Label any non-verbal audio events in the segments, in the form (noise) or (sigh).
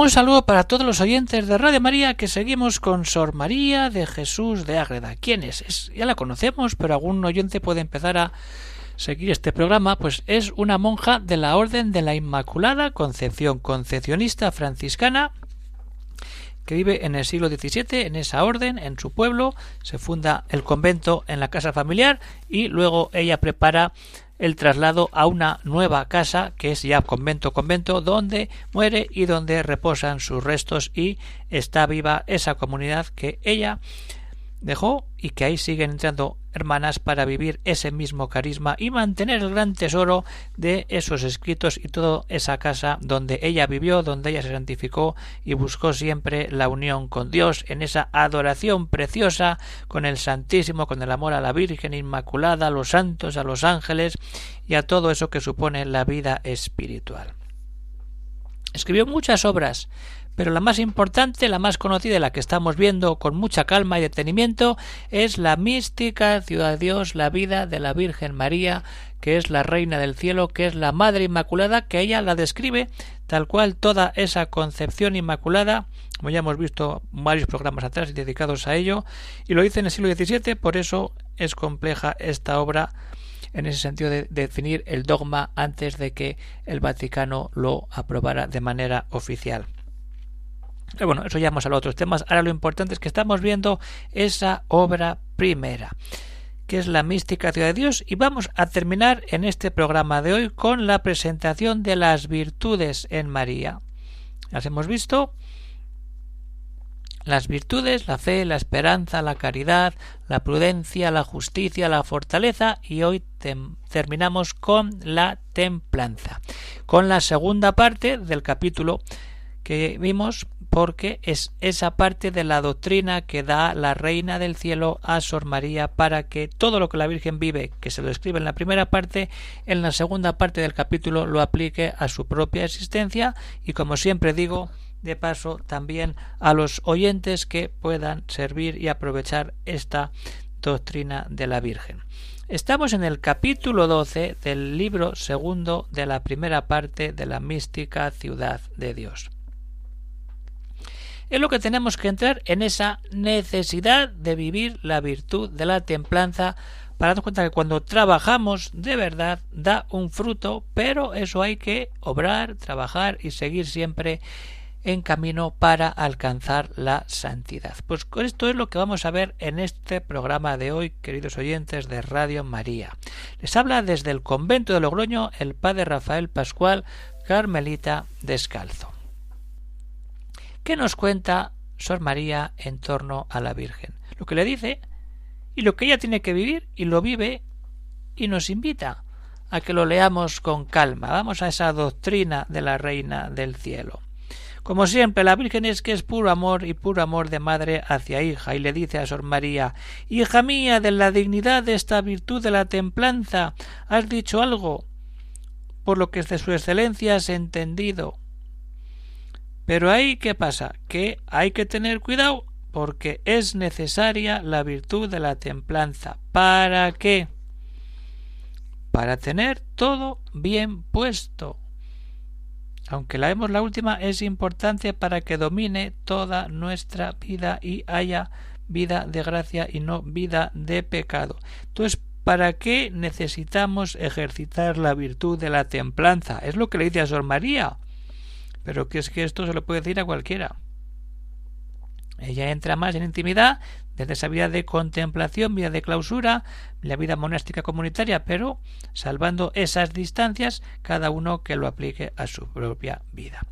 Un saludo para todos los oyentes de Radio María que seguimos con Sor María de Jesús de Ágreda. ¿Quién es? Ya la conocemos, pero algún oyente puede empezar a seguir este programa, pues es una monja de la Orden de la Inmaculada Concepción, concepcionista franciscana, que vive en el siglo XVII, en esa orden, en su pueblo, se funda el convento en la casa familiar y luego ella prepara el traslado a una nueva casa que es ya convento convento donde muere y donde reposan sus restos y está viva esa comunidad que ella dejó y que ahí siguen entrando hermanas para vivir ese mismo carisma y mantener el gran tesoro de esos escritos y toda esa casa donde ella vivió, donde ella se santificó y buscó siempre la unión con Dios en esa adoración preciosa con el Santísimo, con el amor a la Virgen Inmaculada, a los santos, a los ángeles y a todo eso que supone la vida espiritual. Escribió muchas obras, pero la más importante, la más conocida y la que estamos viendo con mucha calma y detenimiento es la mística ciudad de Dios, la vida de la Virgen María, que es la Reina del Cielo, que es la Madre Inmaculada, que ella la describe tal cual toda esa concepción inmaculada, como ya hemos visto varios programas atrás dedicados a ello, y lo dice en el siglo XVII, por eso es compleja esta obra en ese sentido de definir el dogma antes de que el Vaticano lo aprobara de manera oficial. Pero bueno, eso ya hemos hablado de otros temas. Ahora lo importante es que estamos viendo esa obra primera, que es la mística ciudad de Dios, y vamos a terminar en este programa de hoy con la presentación de las virtudes en María. Las hemos visto. Las virtudes, la fe, la esperanza, la caridad, la prudencia, la justicia, la fortaleza y hoy terminamos con la templanza, con la segunda parte del capítulo que vimos porque es esa parte de la doctrina que da la Reina del Cielo a Sor María para que todo lo que la Virgen vive, que se lo escribe en la primera parte, en la segunda parte del capítulo lo aplique a su propia existencia y como siempre digo, de paso también a los oyentes que puedan servir y aprovechar esta doctrina de la Virgen. Estamos en el capítulo 12 del libro segundo de la primera parte de la mística ciudad de Dios es lo que tenemos que entrar en esa necesidad de vivir la virtud de la templanza para darnos cuenta que cuando trabajamos de verdad da un fruto, pero eso hay que obrar, trabajar y seguir siempre en camino para alcanzar la santidad. Pues esto es lo que vamos a ver en este programa de hoy, queridos oyentes de Radio María. Les habla desde el convento de Logroño el padre Rafael Pascual, Carmelita Descalzo. ¿Qué nos cuenta Sor María en torno a la Virgen? Lo que le dice y lo que ella tiene que vivir y lo vive y nos invita a que lo leamos con calma. Vamos a esa doctrina de la Reina del Cielo. Como siempre, la Virgen es que es puro amor y puro amor de madre hacia hija, y le dice a Sor María Hija mía, de la dignidad de esta virtud de la templanza, has dicho algo, por lo que de su excelencia has entendido. Pero ahí, ¿qué pasa? Que hay que tener cuidado porque es necesaria la virtud de la templanza. ¿Para qué? Para tener todo bien puesto. Aunque la vemos la última, es importante para que domine toda nuestra vida y haya vida de gracia y no vida de pecado. Entonces, ¿para qué necesitamos ejercitar la virtud de la templanza? Es lo que le dice a Sor María pero que es que esto se lo puede decir a cualquiera. Ella entra más en intimidad desde esa vida de contemplación, vida de clausura, la vida monástica comunitaria, pero salvando esas distancias, cada uno que lo aplique a su propia vida.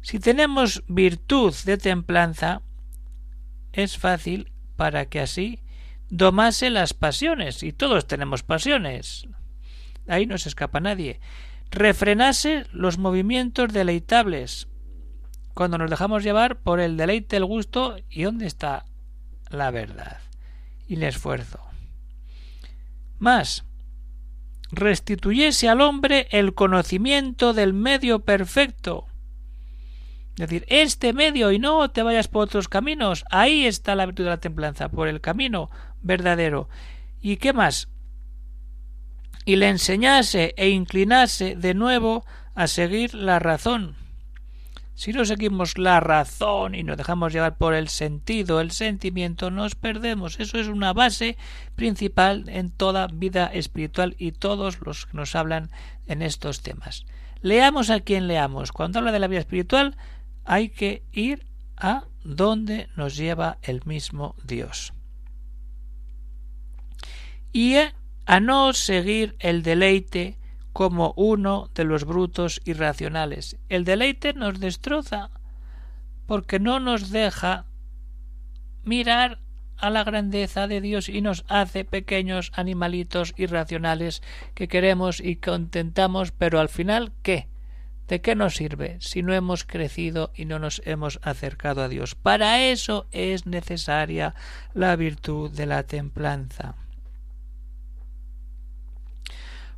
Si tenemos virtud de templanza, es fácil para que así domase las pasiones, y todos tenemos pasiones. Ahí no se escapa nadie refrenase los movimientos deleitables cuando nos dejamos llevar por el deleite, el gusto y dónde está la verdad y el esfuerzo. Más, restituyese al hombre el conocimiento del medio perfecto. Es decir, este medio y no te vayas por otros caminos. Ahí está la virtud de la templanza, por el camino verdadero. ¿Y qué más? Y le enseñase e inclinase de nuevo a seguir la razón. Si no seguimos la razón y nos dejamos llevar por el sentido, el sentimiento, nos perdemos. Eso es una base principal en toda vida espiritual y todos los que nos hablan en estos temas. Leamos a quien leamos. Cuando habla de la vida espiritual, hay que ir a donde nos lleva el mismo Dios. Y a no seguir el deleite como uno de los brutos irracionales. El deleite nos destroza porque no nos deja mirar a la grandeza de Dios y nos hace pequeños animalitos irracionales que queremos y contentamos, pero al final ¿qué? ¿De qué nos sirve si no hemos crecido y no nos hemos acercado a Dios? Para eso es necesaria la virtud de la templanza.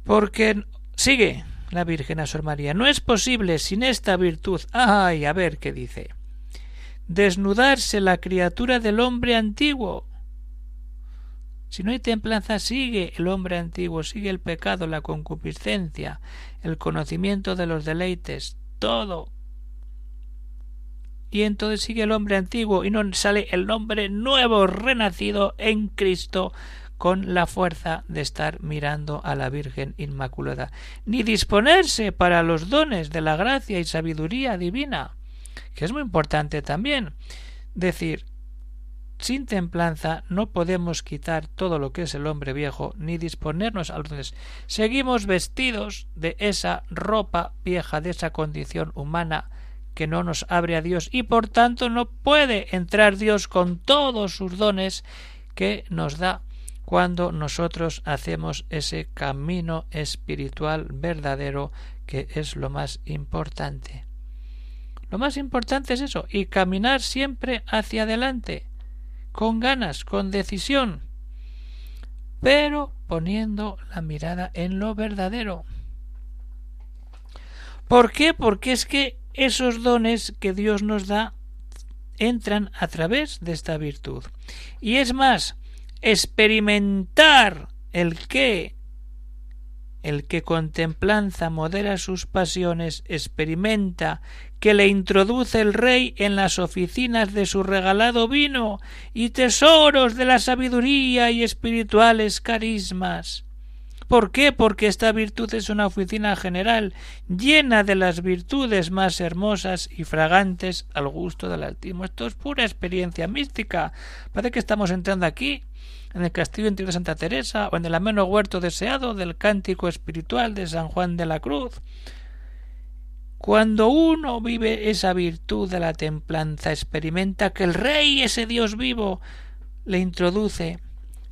Porque Sigue la Virgen a Sor María. No es posible sin esta virtud. Ay, a ver qué dice. Desnudarse la criatura del hombre antiguo. Si no hay templanza, sigue el hombre antiguo, sigue el pecado, la concupiscencia, el conocimiento de los deleites, todo. Y entonces sigue el hombre antiguo y no sale el hombre nuevo, renacido en Cristo, con la fuerza de estar mirando a la Virgen Inmaculada, ni disponerse para los dones de la gracia y sabiduría divina, que es muy importante también. Decir, sin templanza no podemos quitar todo lo que es el hombre viejo, ni disponernos a los dones. Seguimos vestidos de esa ropa vieja, de esa condición humana que no nos abre a Dios y por tanto no puede entrar Dios con todos sus dones que nos da cuando nosotros hacemos ese camino espiritual verdadero que es lo más importante. Lo más importante es eso, y caminar siempre hacia adelante, con ganas, con decisión, pero poniendo la mirada en lo verdadero. ¿Por qué? Porque es que esos dones que Dios nos da entran a través de esta virtud. Y es más, experimentar el que el que con templanza modera sus pasiones experimenta que le introduce el rey en las oficinas de su regalado vino y tesoros de la sabiduría y espirituales carismas. ¿Por qué? Porque esta virtud es una oficina general llena de las virtudes más hermosas y fragantes al gusto del Altísimo. Esto es pura experiencia mística. Parece que estamos entrando aquí en el castillo interior de Santa Teresa o en el ameno huerto deseado del cántico espiritual de San Juan de la Cruz. Cuando uno vive esa virtud de la templanza, experimenta que el Rey, ese Dios vivo, le introduce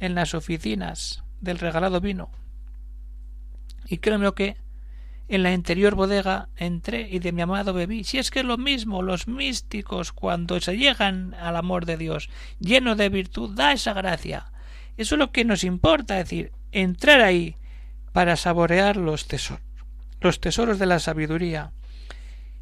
en las oficinas del regalado vino. Y créeme que en la interior bodega entré y de mi amado bebí. Si es que es lo mismo, los místicos, cuando se llegan al amor de Dios, lleno de virtud, da esa gracia. Eso es lo que nos importa, es decir, entrar ahí para saborear los tesoros, los tesoros de la sabiduría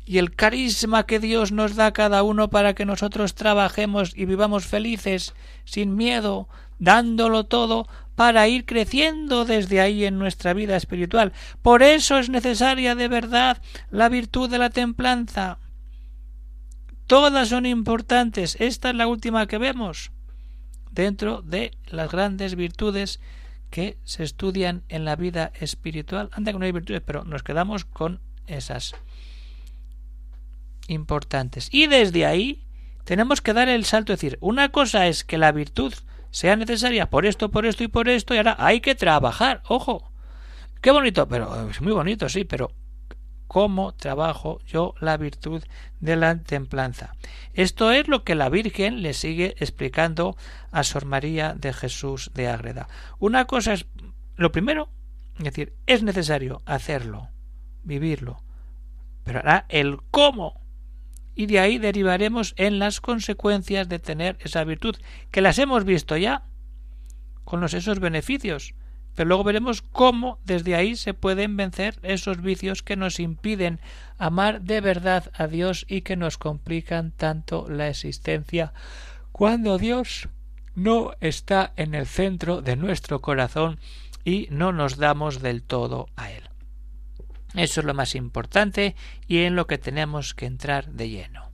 y el carisma que Dios nos da a cada uno para que nosotros trabajemos y vivamos felices, sin miedo, dándolo todo para ir creciendo desde ahí en nuestra vida espiritual. Por eso es necesaria de verdad la virtud de la templanza. Todas son importantes. Esta es la última que vemos dentro de las grandes virtudes que se estudian en la vida espiritual. Anda que no hay virtudes, pero nos quedamos con esas importantes. Y desde ahí tenemos que dar el salto, es decir, una cosa es que la virtud sea necesaria por esto, por esto y por esto, y ahora hay que trabajar, ojo. Qué bonito, pero es muy bonito, sí, pero cómo trabajo yo la virtud de la templanza. Esto es lo que la Virgen le sigue explicando a Sor María de Jesús de Ágreda. Una cosa es lo primero, es decir, es necesario hacerlo, vivirlo, pero ahora el cómo y de ahí derivaremos en las consecuencias de tener esa virtud, que las hemos visto ya con los, esos beneficios, pero luego veremos cómo desde ahí se pueden vencer esos vicios que nos impiden amar de verdad a Dios y que nos complican tanto la existencia cuando Dios no está en el centro de nuestro corazón y no nos damos del todo a Él. Eso es lo más importante y en lo que tenemos que entrar de lleno.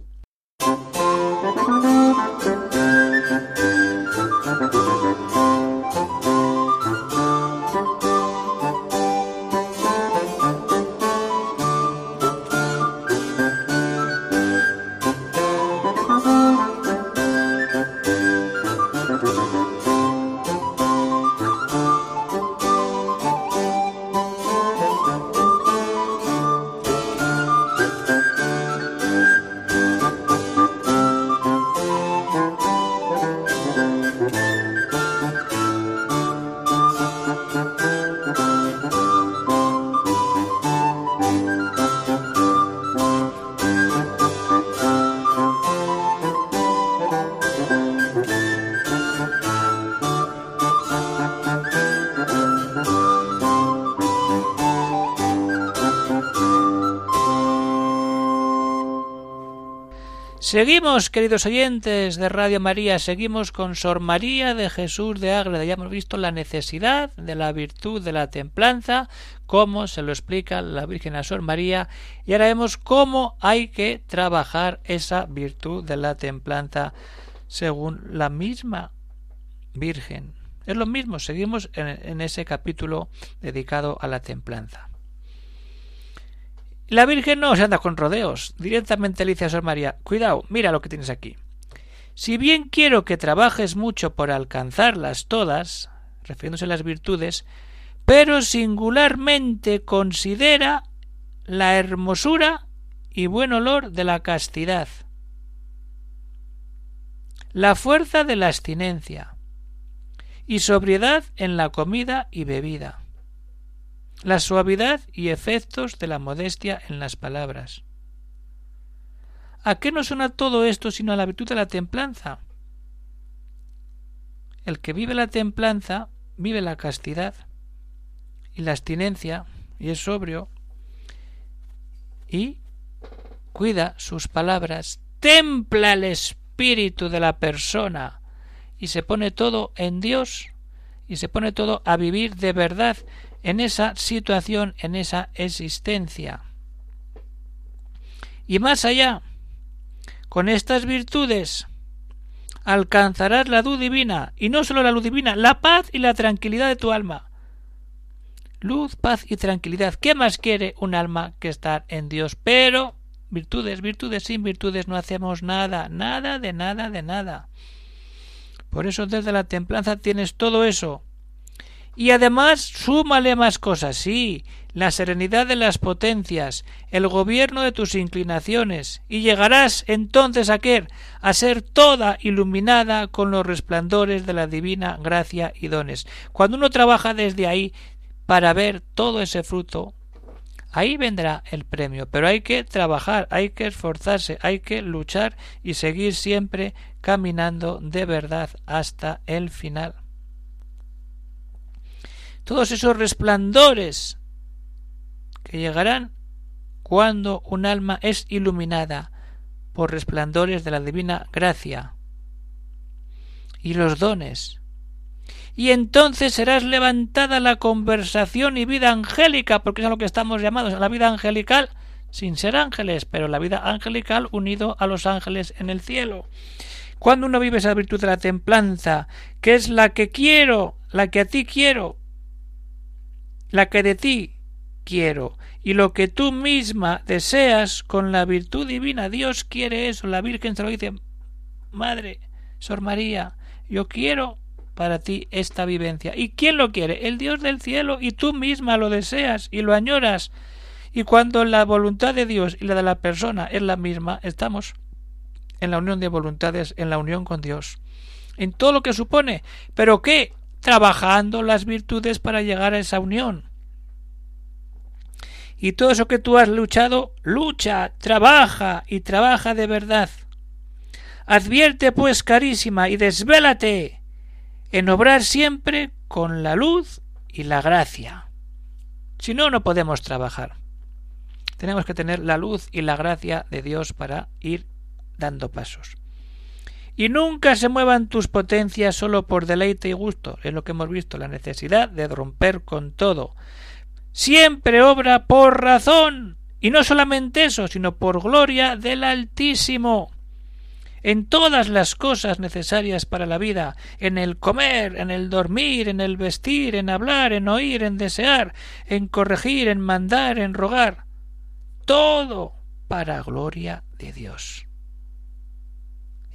Seguimos, queridos oyentes de Radio María, seguimos con Sor María de Jesús de Ágreda. Ya hemos visto la necesidad de la virtud de la templanza, cómo se lo explica la Virgen a Sor María, y ahora vemos cómo hay que trabajar esa virtud de la templanza según la misma Virgen. Es lo mismo, seguimos en, en ese capítulo dedicado a la templanza. La Virgen no se anda con rodeos. Directamente le dice a Sor María, cuidado, mira lo que tienes aquí. Si bien quiero que trabajes mucho por alcanzarlas todas, refiriéndose a las virtudes, pero singularmente considera la hermosura y buen olor de la castidad, la fuerza de la abstinencia y sobriedad en la comida y bebida la suavidad y efectos de la modestia en las palabras. ¿A qué no suena todo esto sino a la virtud de la templanza? El que vive la templanza vive la castidad y la abstinencia y es sobrio y cuida sus palabras, templa el espíritu de la persona y se pone todo en Dios y se pone todo a vivir de verdad en esa situación, en esa existencia. Y más allá, con estas virtudes alcanzarás la luz divina, y no solo la luz divina, la paz y la tranquilidad de tu alma. Luz, paz y tranquilidad. ¿Qué más quiere un alma que estar en Dios? Pero virtudes, virtudes, sin virtudes no hacemos nada, nada de nada de nada. Por eso desde la templanza tienes todo eso, y además súmale más cosas, sí, la serenidad de las potencias, el gobierno de tus inclinaciones, y llegarás entonces a qué? a ser toda iluminada con los resplandores de la divina gracia y dones. Cuando uno trabaja desde ahí para ver todo ese fruto, ahí vendrá el premio, pero hay que trabajar, hay que esforzarse, hay que luchar y seguir siempre caminando de verdad hasta el final todos esos resplandores que llegarán cuando un alma es iluminada por resplandores de la divina gracia y los dones. Y entonces serás levantada la conversación y vida angélica, porque es a lo que estamos llamados, a la vida angelical, sin ser ángeles, pero la vida angelical unido a los ángeles en el cielo. Cuando uno vive esa virtud de la templanza, que es la que quiero, la que a ti quiero, la que de ti quiero, y lo que tú misma deseas con la virtud divina. Dios quiere eso, la Virgen se lo dice, Madre, Sor María, yo quiero para ti esta vivencia. ¿Y quién lo quiere? El Dios del cielo, y tú misma lo deseas y lo añoras. Y cuando la voluntad de Dios y la de la persona es la misma, estamos en la unión de voluntades, en la unión con Dios. En todo lo que supone. ¿Pero qué? Trabajando las virtudes para llegar a esa unión. Y todo eso que tú has luchado, lucha, trabaja y trabaja de verdad. Advierte pues, carísima, y desvélate en obrar siempre con la luz y la gracia. Si no, no podemos trabajar. Tenemos que tener la luz y la gracia de Dios para ir dando pasos. Y nunca se muevan tus potencias solo por deleite y gusto. Es lo que hemos visto, la necesidad de romper con todo. Siempre obra por razón. Y no solamente eso, sino por gloria del Altísimo en todas las cosas necesarias para la vida, en el comer, en el dormir, en el vestir, en hablar, en oír, en desear, en corregir, en mandar, en rogar, todo para gloria de Dios.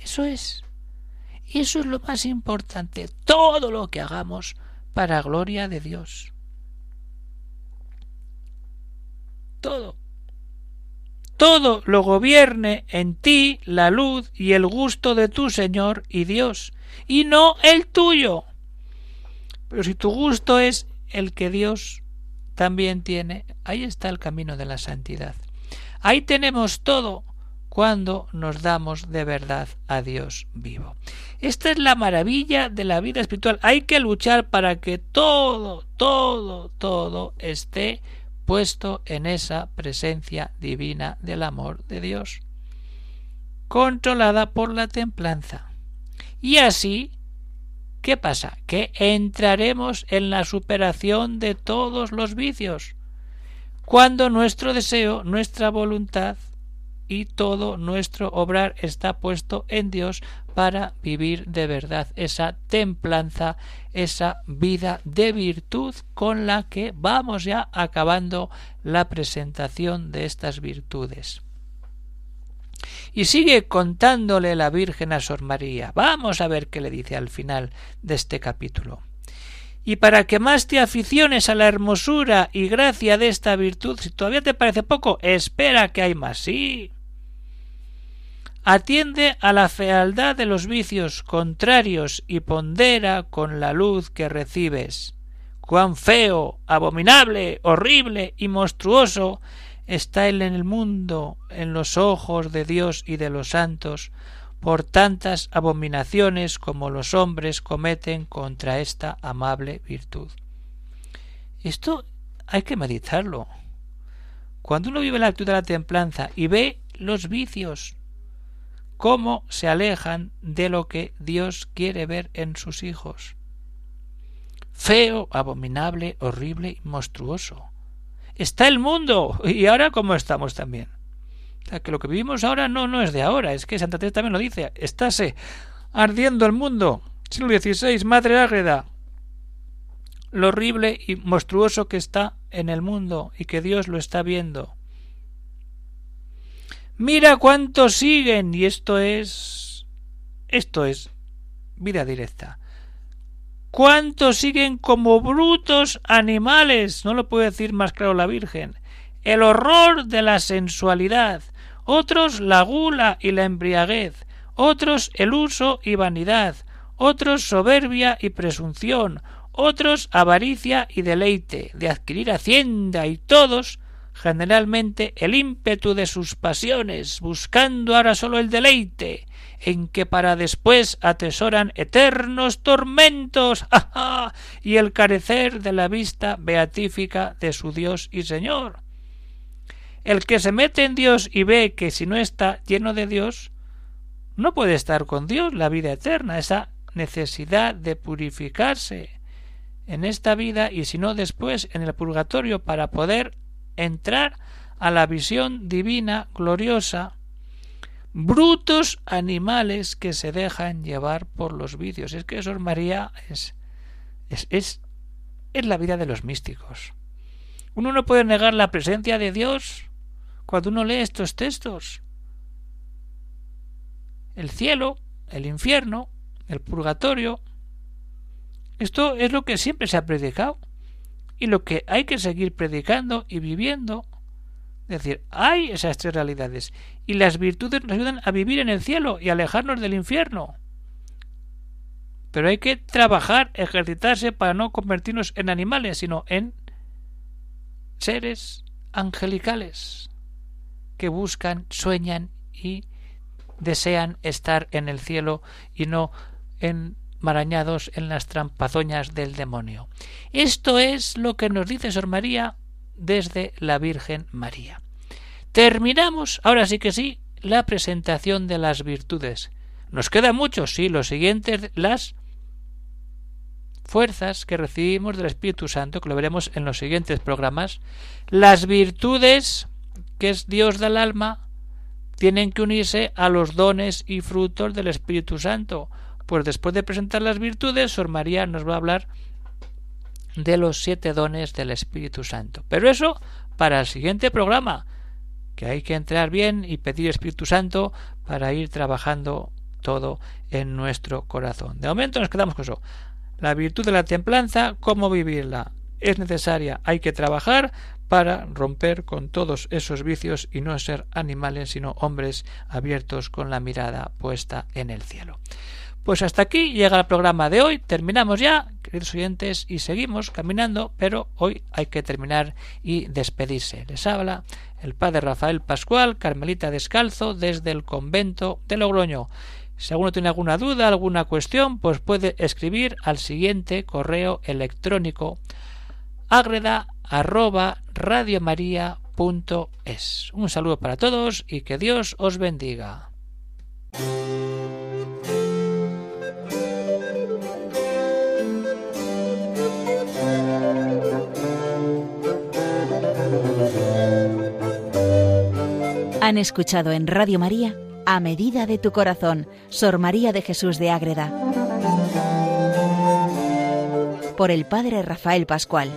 Eso es. Eso es lo más importante, todo lo que hagamos para gloria de Dios. Todo todo lo gobierne en ti la luz y el gusto de tu Señor y Dios, y no el tuyo. Pero si tu gusto es el que Dios también tiene, ahí está el camino de la santidad. Ahí tenemos todo cuando nos damos de verdad a Dios vivo. Esta es la maravilla de la vida espiritual. Hay que luchar para que todo, todo, todo esté puesto en esa presencia divina del amor de Dios, controlada por la templanza. Y así, ¿qué pasa? Que entraremos en la superación de todos los vicios, cuando nuestro deseo, nuestra voluntad y todo nuestro obrar está puesto en Dios para vivir de verdad esa templanza, esa vida de virtud con la que vamos ya acabando la presentación de estas virtudes. Y sigue contándole la Virgen a Sor María. Vamos a ver qué le dice al final de este capítulo. Y para que más te aficiones a la hermosura y gracia de esta virtud, si todavía te parece poco, espera que hay más. Sí, atiende a la fealdad de los vicios contrarios y pondera con la luz que recibes. Cuán feo, abominable, horrible y monstruoso está él en el mundo, en los ojos de Dios y de los santos, por tantas abominaciones como los hombres cometen contra esta amable virtud. Esto hay que meditarlo. Cuando uno vive la actitud de la templanza y ve los vicios, cómo se alejan de lo que Dios quiere ver en sus hijos. Feo, abominable, horrible y monstruoso. Está el mundo. Y ahora cómo estamos también. Sea, que lo que vivimos ahora no, no es de ahora. Es que Santa Teresa también lo dice. Estáse ardiendo el mundo. Siglo XVI, Madre Ágreda. Lo horrible y monstruoso que está en el mundo y que Dios lo está viendo. Mira cuántos siguen. Y esto es. Esto es vida directa. ¿Cuántos siguen como brutos animales? No lo puede decir más claro la Virgen. El horror de la sensualidad, otros la gula y la embriaguez, otros el uso y vanidad, otros soberbia y presunción, otros avaricia y deleite de adquirir hacienda y todos generalmente el ímpetu de sus pasiones, buscando ahora sólo el deleite, en que para después atesoran eternos tormentos (laughs) y el carecer de la vista beatífica de su Dios y Señor. El que se mete en Dios y ve que si no está lleno de Dios, no puede estar con Dios la vida eterna, esa necesidad de purificarse en esta vida y si no después en el purgatorio para poder entrar a la visión divina gloriosa brutos animales que se dejan llevar por los vicios. Es que eso, María, es, es, es, es la vida de los místicos. Uno no puede negar la presencia de Dios cuando uno lee estos textos. El cielo, el infierno, el purgatorio. Esto es lo que siempre se ha predicado y lo que hay que seguir predicando y viviendo. Es decir, hay esas tres realidades y las virtudes nos ayudan a vivir en el cielo y alejarnos del infierno. Pero hay que trabajar, ejercitarse para no convertirnos en animales, sino en seres angelicales que buscan, sueñan y desean estar en el cielo y no enmarañados en las trampazoñas del demonio. Esto es lo que nos dice Sor María desde la Virgen María. Terminamos, ahora sí que sí, la presentación de las virtudes. Nos queda mucho, sí, los siguientes, las fuerzas que recibimos del Espíritu Santo, que lo veremos en los siguientes programas, las virtudes que es Dios del alma, tienen que unirse a los dones y frutos del Espíritu Santo. Pues después de presentar las virtudes, Sor María nos va a hablar de los siete dones del Espíritu Santo. Pero eso para el siguiente programa, que hay que entrar bien y pedir Espíritu Santo para ir trabajando todo en nuestro corazón. De momento nos quedamos con eso. La virtud de la templanza, cómo vivirla. Es necesaria, hay que trabajar para romper con todos esos vicios y no ser animales, sino hombres abiertos con la mirada puesta en el cielo. Pues hasta aquí llega el programa de hoy. Terminamos ya, queridos oyentes, y seguimos caminando, pero hoy hay que terminar y despedirse. Les habla el padre Rafael Pascual, Carmelita Descalzo, desde el convento de Logroño. Si alguno tiene alguna duda, alguna cuestión, pues puede escribir al siguiente correo electrónico agreda arroba Un saludo para todos y que Dios os bendiga. Han escuchado en Radio María A Medida de tu Corazón, Sor María de Jesús de Ágreda. Por el Padre Rafael Pascual.